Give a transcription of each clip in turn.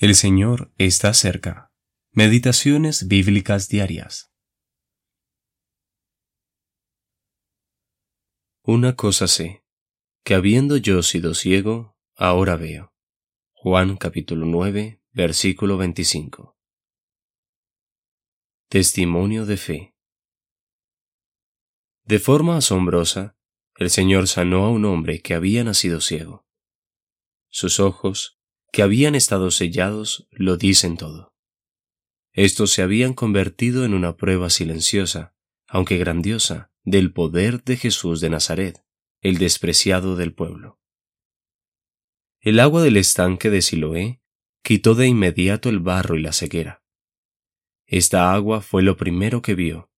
El Señor está cerca. Meditaciones bíblicas diarias. Una cosa sé, que habiendo yo sido ciego, ahora veo. Juan capítulo 9, versículo 25. Testimonio de fe. De forma asombrosa, el Señor sanó a un hombre que había nacido ciego. Sus ojos, que habían estado sellados lo dicen todo. Estos se habían convertido en una prueba silenciosa, aunque grandiosa, del poder de Jesús de Nazaret, el despreciado del pueblo. El agua del estanque de Siloé quitó de inmediato el barro y la ceguera. Esta agua fue lo primero que vio.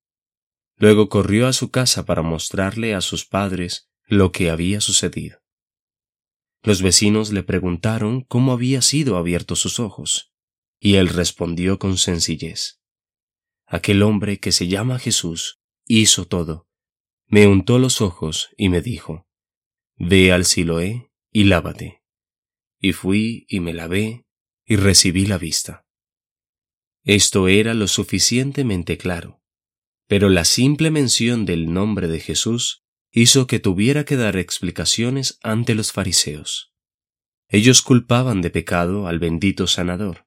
Luego corrió a su casa para mostrarle a sus padres lo que había sucedido. Los vecinos le preguntaron cómo había sido abiertos sus ojos, y él respondió con sencillez. Aquel hombre que se llama Jesús hizo todo. Me untó los ojos y me dijo, Ve al Siloé y lávate. Y fui y me lavé y recibí la vista. Esto era lo suficientemente claro, pero la simple mención del nombre de Jesús hizo que tuviera que dar explicaciones ante los fariseos. Ellos culpaban de pecado al bendito sanador,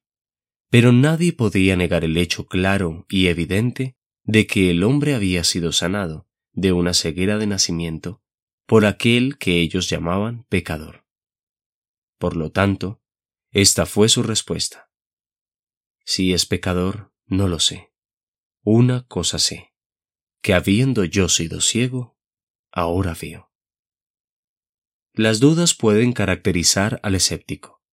pero nadie podía negar el hecho claro y evidente de que el hombre había sido sanado de una ceguera de nacimiento por aquel que ellos llamaban pecador. Por lo tanto, esta fue su respuesta. Si es pecador, no lo sé. Una cosa sé, que habiendo yo sido ciego, ahora veo. Las dudas pueden caracterizar al escéptico,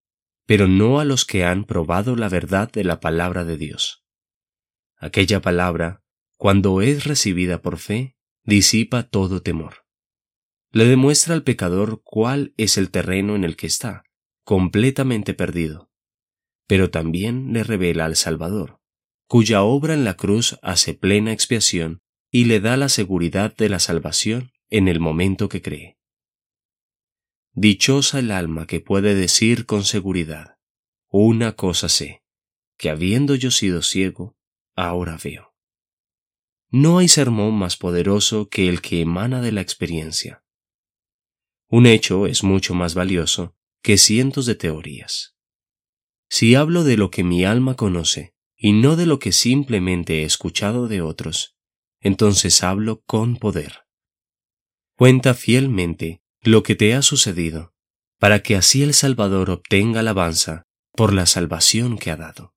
pero no a los que han probado la verdad de la palabra de Dios. Aquella palabra, cuando es recibida por fe, disipa todo temor. Le demuestra al pecador cuál es el terreno en el que está, completamente perdido, pero también le revela al Salvador, cuya obra en la cruz hace plena expiación y le da la seguridad de la salvación en el momento que cree. Dichosa el alma que puede decir con seguridad, una cosa sé, que habiendo yo sido ciego, ahora veo. No hay sermón más poderoso que el que emana de la experiencia. Un hecho es mucho más valioso que cientos de teorías. Si hablo de lo que mi alma conoce y no de lo que simplemente he escuchado de otros, entonces hablo con poder. Cuenta fielmente lo que te ha sucedido, para que así el Salvador obtenga alabanza por la salvación que ha dado.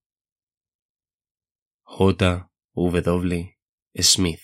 J. W. Smith